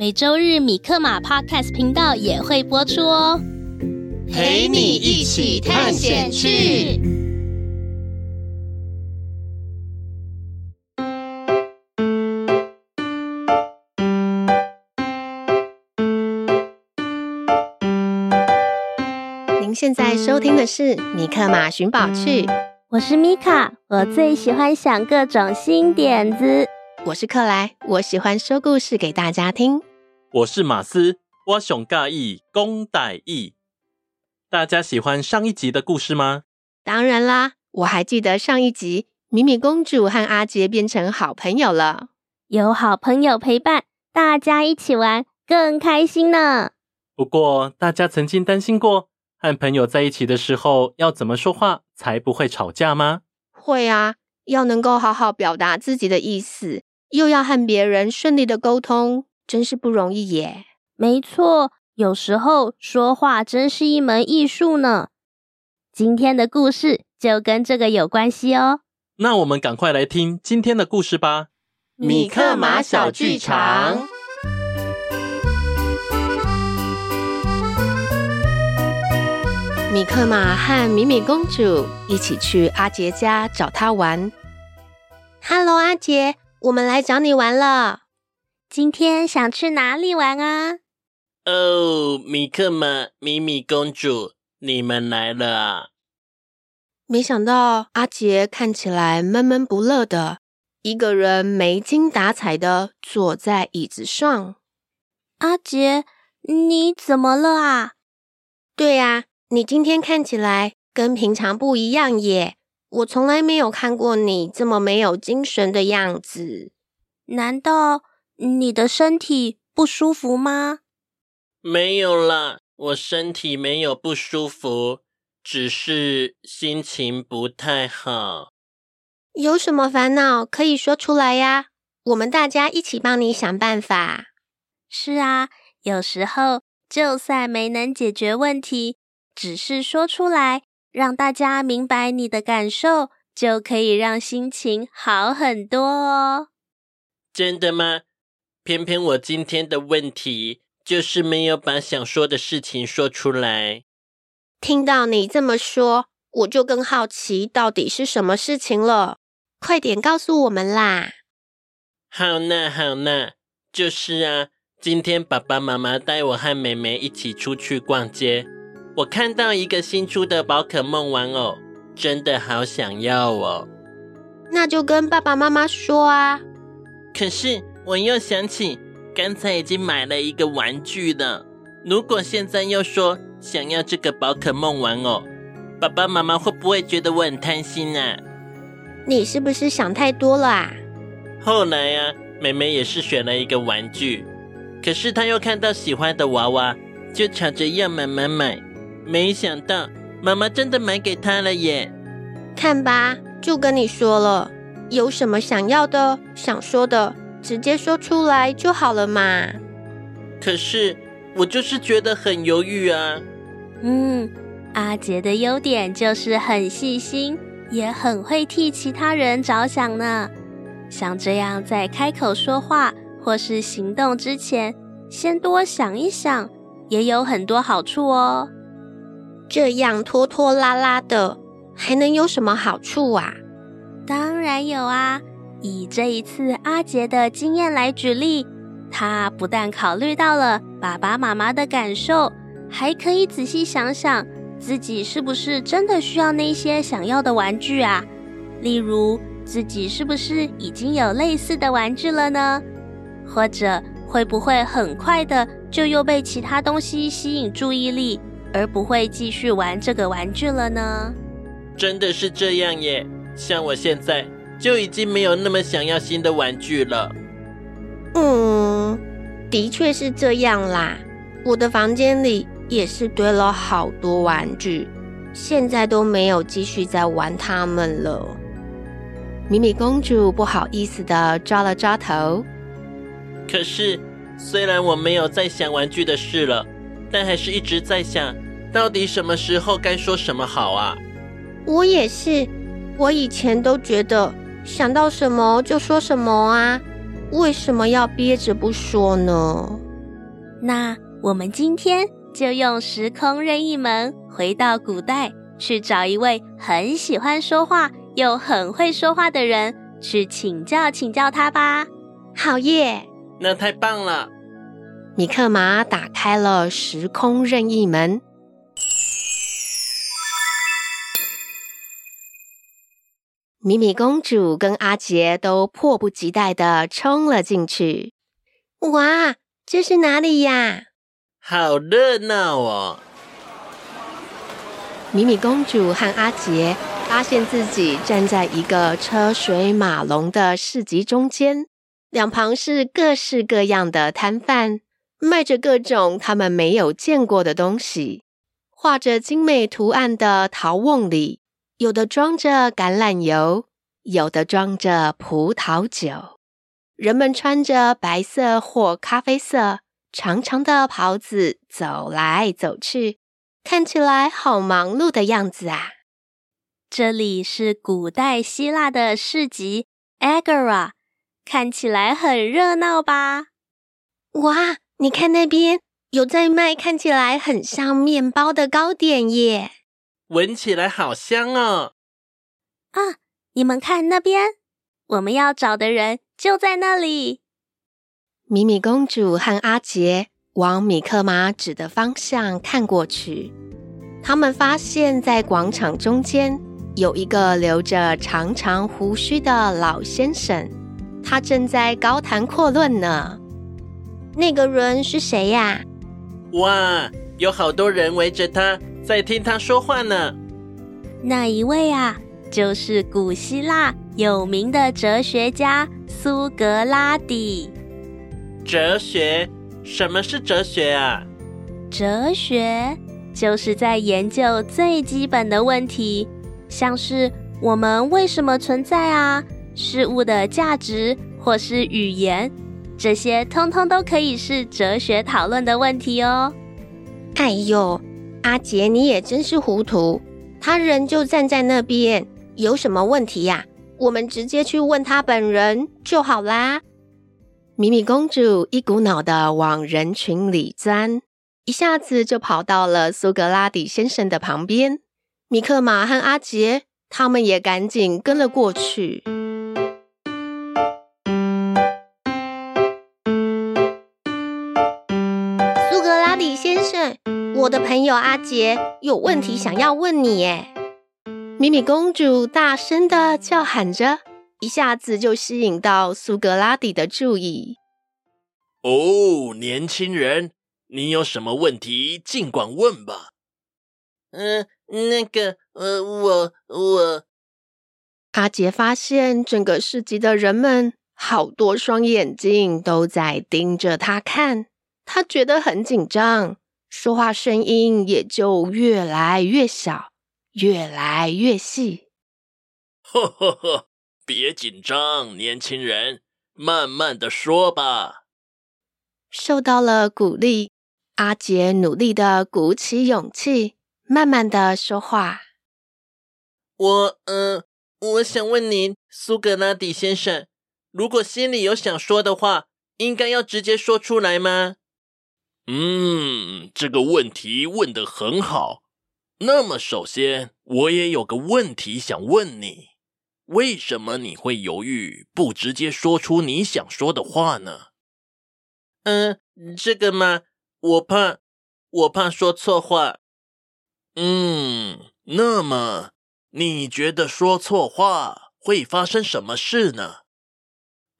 每周日米克马 Podcast 频道也会播出哦，陪你一起探险去。您现在收听的是米克马寻宝趣，我是米卡，我最喜欢想各种新点子。我是克莱，我喜欢说故事给大家听。我是马斯，我上喜欢讲台语。大家喜欢上一集的故事吗？当然啦，我还记得上一集，米米公主和阿杰变成好朋友了。有好朋友陪伴，大家一起玩更开心呢。不过，大家曾经担心过，和朋友在一起的时候要怎么说话才不会吵架吗？会啊，要能够好好表达自己的意思，又要和别人顺利的沟通。真是不容易耶！没错，有时候说话真是一门艺术呢。今天的故事就跟这个有关系哦。那我们赶快来听今天的故事吧。米克马小剧场。米克马和米米公主一起去阿杰家找他玩。Hello，阿杰，我们来找你玩了。今天想去哪里玩啊？哦，米克们、米米公主，你们来了啊！没想到阿杰看起来闷闷不乐的，一个人没精打采的坐在椅子上。阿杰，你怎么了啊？对呀，你今天看起来跟平常不一样耶！我从来没有看过你这么没有精神的样子。难道？你的身体不舒服吗？没有啦，我身体没有不舒服，只是心情不太好。有什么烦恼可以说出来呀？我们大家一起帮你想办法。是啊，有时候就算没能解决问题，只是说出来，让大家明白你的感受，就可以让心情好很多哦。真的吗？偏偏我今天的问题就是没有把想说的事情说出来。听到你这么说，我就更好奇到底是什么事情了。快点告诉我们啦！好那好那，就是啊，今天爸爸妈妈带我和妹妹一起出去逛街，我看到一个新出的宝可梦玩偶，真的好想要哦。那就跟爸爸妈妈说啊。可是。我又想起刚才已经买了一个玩具了，如果现在又说想要这个宝可梦玩偶，爸爸妈妈会不会觉得我很贪心啊？你是不是想太多了啊？后来啊，妹妹也是选了一个玩具，可是她又看到喜欢的娃娃，就吵着要买买买。没想到妈妈真的买给她了耶！看吧，就跟你说了，有什么想要的、想说的。直接说出来就好了嘛。可是我就是觉得很犹豫啊。嗯，阿杰的优点就是很细心，也很会替其他人着想呢。像这样在开口说话或是行动之前，先多想一想，也有很多好处哦。这样拖拖拉拉的，还能有什么好处啊？当然有啊。以这一次阿杰的经验来举例，他不但考虑到了爸爸妈妈的感受，还可以仔细想想，自己是不是真的需要那些想要的玩具啊？例如，自己是不是已经有类似的玩具了呢？或者会不会很快的就又被其他东西吸引注意力，而不会继续玩这个玩具了呢？真的是这样耶！像我现在就已经没有那么想要新的玩具了。嗯，的确是这样啦。我的房间里也是堆了好多玩具，现在都没有继续在玩它们了。米米公主不好意思的抓了抓头。可是，虽然我没有再想玩具的事了，但还是一直在想，到底什么时候该说什么好啊？我也是，我以前都觉得想到什么就说什么啊，为什么要憋着不说呢？那我们今天就用时空任意门回到古代，去找一位很喜欢说话又很会说话的人，去请教请教他吧。好耶！那太棒了！米克马打开了时空任意门，米米公主跟阿杰都迫不及待的冲了进去。哇，这是哪里呀？好热闹哦！米米公主和阿杰发现自己站在一个车水马龙的市集中间。两旁是各式各样的摊贩，卖着各种他们没有见过的东西。画着精美图案的陶瓮里，有的装着橄榄油，有的装着葡萄酒。人们穿着白色或咖啡色长长的袍子走来走去，看起来好忙碌的样子啊！这里是古代希腊的市集 Agora。看起来很热闹吧？哇，你看那边有在卖看起来很像面包的糕点耶！闻起来好香哦！啊，你们看那边，我们要找的人就在那里。米米公主和阿杰往米克马指的方向看过去，他们发现，在广场中间有一个留着长长胡须的老先生。他正在高谈阔论呢。那个人是谁呀？哇，有好多人围着他在听他说话呢。那一位啊，就是古希腊有名的哲学家苏格拉底。哲学？什么是哲学啊？哲学就是在研究最基本的问题，像是我们为什么存在啊？事物的价值，或是语言，这些通通都可以是哲学讨论的问题哦。哎呦，阿杰，你也真是糊涂！他人就站在那边，有什么问题呀？我们直接去问他本人就好啦。米米公主一股脑的往人群里钻，一下子就跑到了苏格拉底先生的旁边。米克马和阿杰他们也赶紧跟了过去。朋友阿杰有问题想要问你耶！米米公主大声的叫喊着，一下子就吸引到苏格拉底的注意。哦，年轻人，你有什么问题，尽管问吧。嗯，那个，呃，我我……阿杰发现整个市集的人们好多双眼睛都在盯着他看，他觉得很紧张。说话声音也就越来越小，越来越细。呵呵呵，别紧张，年轻人，慢慢的说吧。受到了鼓励，阿杰努力的鼓起勇气，慢慢的说话。我，嗯、呃，我想问您，苏格拉底先生，如果心里有想说的话，应该要直接说出来吗？嗯，这个问题问得很好。那么，首先我也有个问题想问你：为什么你会犹豫不直接说出你想说的话呢？嗯，这个嘛，我怕，我怕说错话。嗯，那么你觉得说错话会发生什么事呢？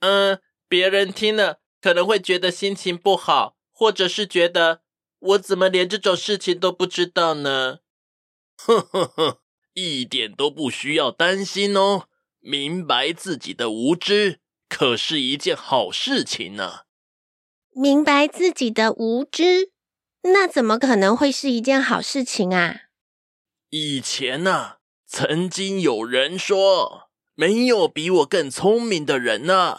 嗯，别人听了可能会觉得心情不好，或者是觉得我怎么连这种事情都不知道呢？呵呵呵，一点都不需要担心哦。明白自己的无知，可是一件好事情呢。明白自己的无知，那怎么可能会是一件好事情啊？以前呢，曾经有人说，没有比我更聪明的人呢。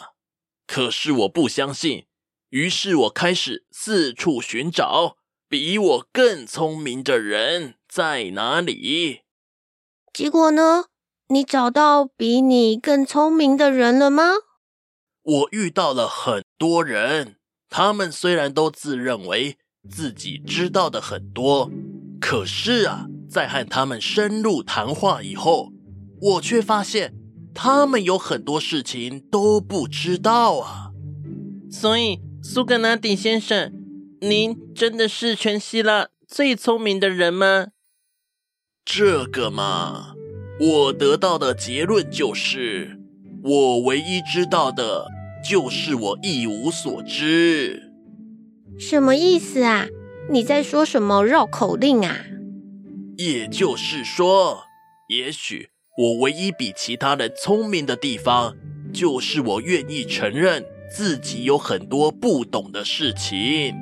可是我不相信，于是我开始四处寻找比我更聪明的人在哪里。结果呢？你找到比你更聪明的人了吗？我遇到了很多人。他们虽然都自认为自己知道的很多，可是啊，在和他们深入谈话以后，我却发现他们有很多事情都不知道啊。所以，苏格拉底先生，您真的是全希腊最聪明的人吗？这个嘛，我得到的结论就是，我唯一知道的。就是我一无所知，什么意思啊？你在说什么绕口令啊？也就是说，也许我唯一比其他人聪明的地方，就是我愿意承认自己有很多不懂的事情。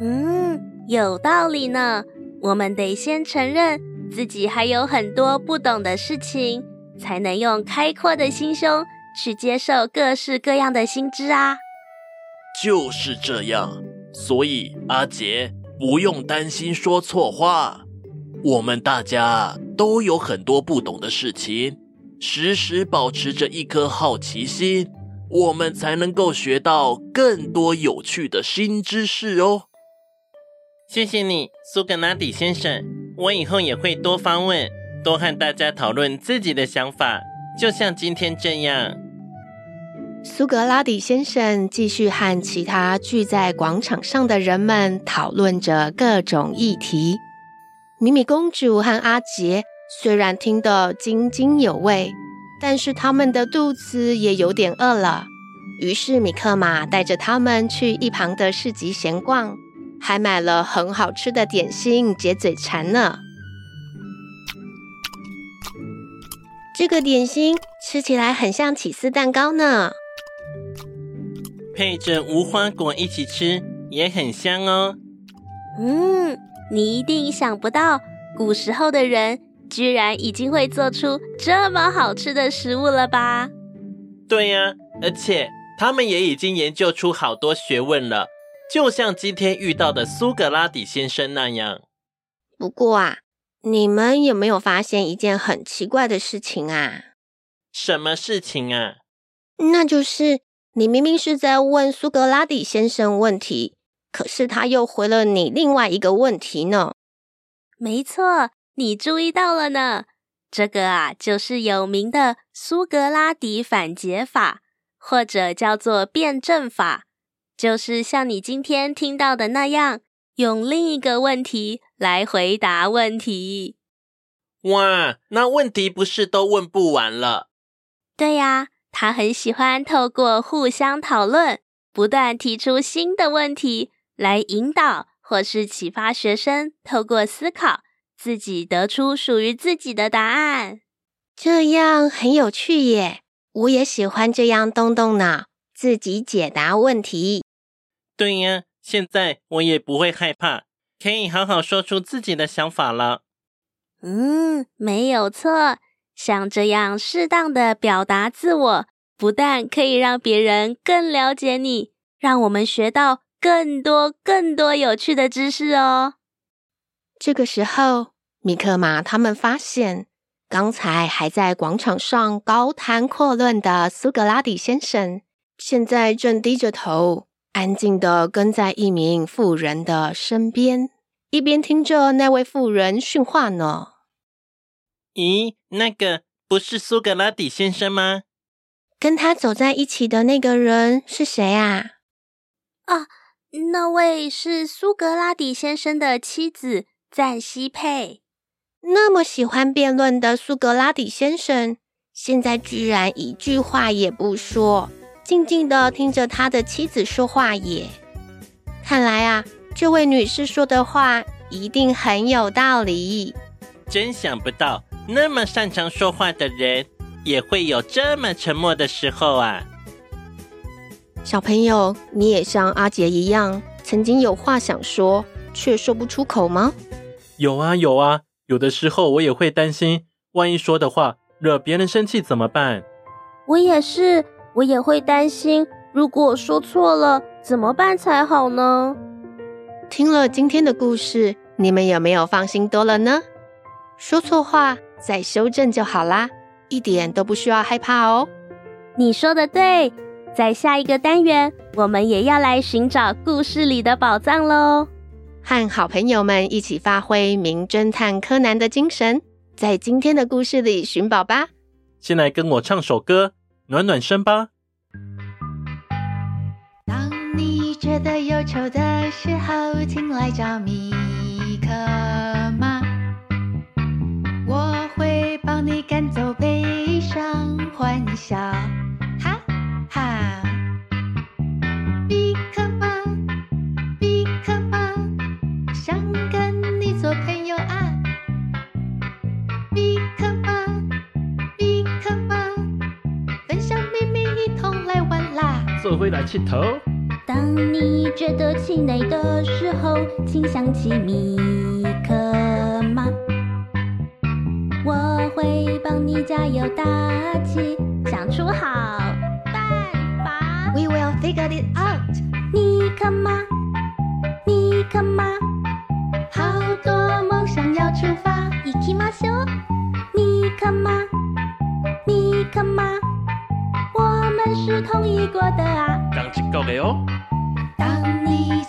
嗯，有道理呢。我们得先承认自己还有很多不懂的事情，才能用开阔的心胸。去接受各式各样的新知啊，就是这样。所以阿杰不用担心说错话。我们大家都有很多不懂的事情，时时保持着一颗好奇心，我们才能够学到更多有趣的新知识哦。谢谢你，苏格拉底先生。我以后也会多发问，多和大家讨论自己的想法。就像今天这样，苏格拉底先生继续和其他聚在广场上的人们讨论着各种议题。米米公主和阿杰虽然听得津津有味，但是他们的肚子也有点饿了。于是米克马带着他们去一旁的市集闲逛，还买了很好吃的点心解嘴馋呢。这个点心吃起来很像起司蛋糕呢，配着无花果一起吃也很香哦。嗯，你一定想不到，古时候的人居然已经会做出这么好吃的食物了吧？对呀，而且他们也已经研究出好多学问了，就像今天遇到的苏格拉底先生那样。不过啊。你们有没有发现一件很奇怪的事情啊？什么事情啊？那就是你明明是在问苏格拉底先生问题，可是他又回了你另外一个问题呢。没错，你注意到了呢。这个啊，就是有名的苏格拉底反詰法，或者叫做辩证法，就是像你今天听到的那样。用另一个问题来回答问题。哇，那问题不是都问不完了？对呀，他很喜欢透过互相讨论，不断提出新的问题来引导或是启发学生，透过思考自己得出属于自己的答案。这样很有趣耶！我也喜欢这样动动脑，自己解答问题。对呀。现在我也不会害怕，可以好好说出自己的想法了。嗯，没有错，像这样适当的表达自我，不但可以让别人更了解你，让我们学到更多更多有趣的知识哦。这个时候，米克马他们发现，刚才还在广场上高谈阔论的苏格拉底先生，现在正低着头。安静的跟在一名妇人的身边，一边听着那位妇人训话呢。咦，那个不是苏格拉底先生吗？跟他走在一起的那个人是谁啊？啊，那位是苏格拉底先生的妻子赞西佩。那么喜欢辩论的苏格拉底先生，现在居然一句话也不说，静静地听着他的妻子说话也。看来啊，这位女士说的话一定很有道理。真想不到，那么擅长说话的人，也会有这么沉默的时候啊。小朋友，你也像阿杰一样，曾经有话想说，却说不出口吗？有啊，有啊。有的时候我也会担心，万一说的话惹别人生气怎么办？我也是，我也会担心，如果说错了怎么办才好呢？听了今天的故事，你们有没有放心多了呢？说错话再修正就好啦，一点都不需要害怕哦。你说的对。在下一个单元，我们也要来寻找故事里的宝藏喽！和好朋友们一起发挥名侦探柯南的精神，在今天的故事里寻宝吧！先来跟我唱首歌，暖暖身吧。当你觉得忧愁的时候，请来找米可吗，我会帮你赶走悲伤，欢笑。回来气头。当你觉得气馁的时候，请想起米克马，我会帮你加油打气，想出好办法。We will figure it out。米克马，米克马，好多梦想要出发。行きましょう。米克马，米克马。是同意过的啊，刚起够了哦。当你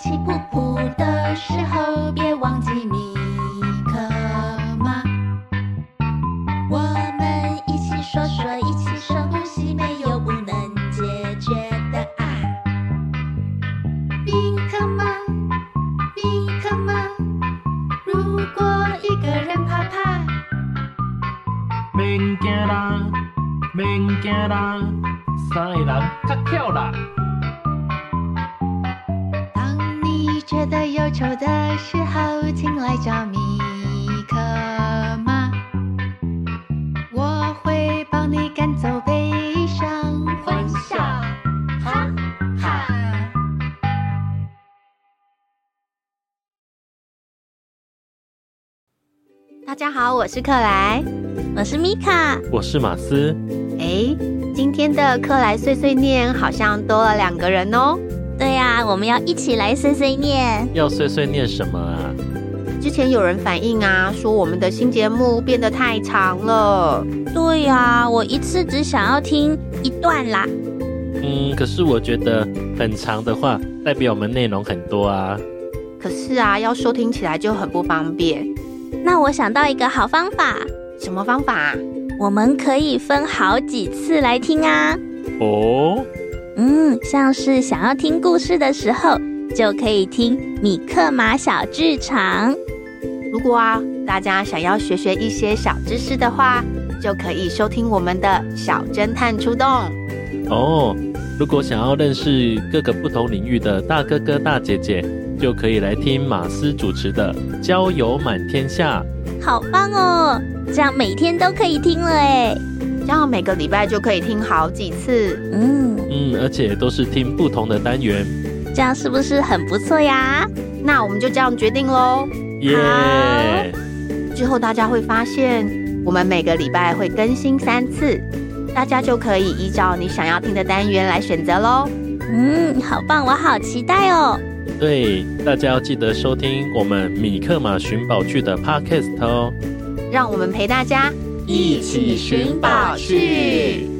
好，我是克莱，我是米卡，我是马斯。哎。今天的克莱碎碎念好像多了两个人哦。对呀，我们要一起来碎碎念。要碎碎念什么啊？之前有人反映啊，说我们的新节目变得太长了。对呀，我一次只想要听一段啦。嗯，可是我觉得很长的话，代表我们内容很多啊。可是啊，要收听起来就很不方便。那我想到一个好方法。什么方法？我们可以分好几次来听啊！哦，嗯，像是想要听故事的时候，就可以听米克马小剧场。如果啊，大家想要学学一些小知识的话，就可以收听我们的小侦探出动。哦，如果想要认识各个不同领域的大哥哥大姐姐，就可以来听马斯主持的《交友满天下》。好棒哦！这样每天都可以听了哎，这样每个礼拜就可以听好几次。嗯嗯，而且都是听不同的单元，这样是不是很不错呀？那我们就这样决定喽。耶 Yeah！之后大家会发现，我们每个礼拜会更新三次，大家就可以依照你想要听的单元来选择喽。嗯，好棒，我好期待哦。对，大家要记得收听我们米克马寻宝剧的 Podcast 哦。让我们陪大家一起寻宝去。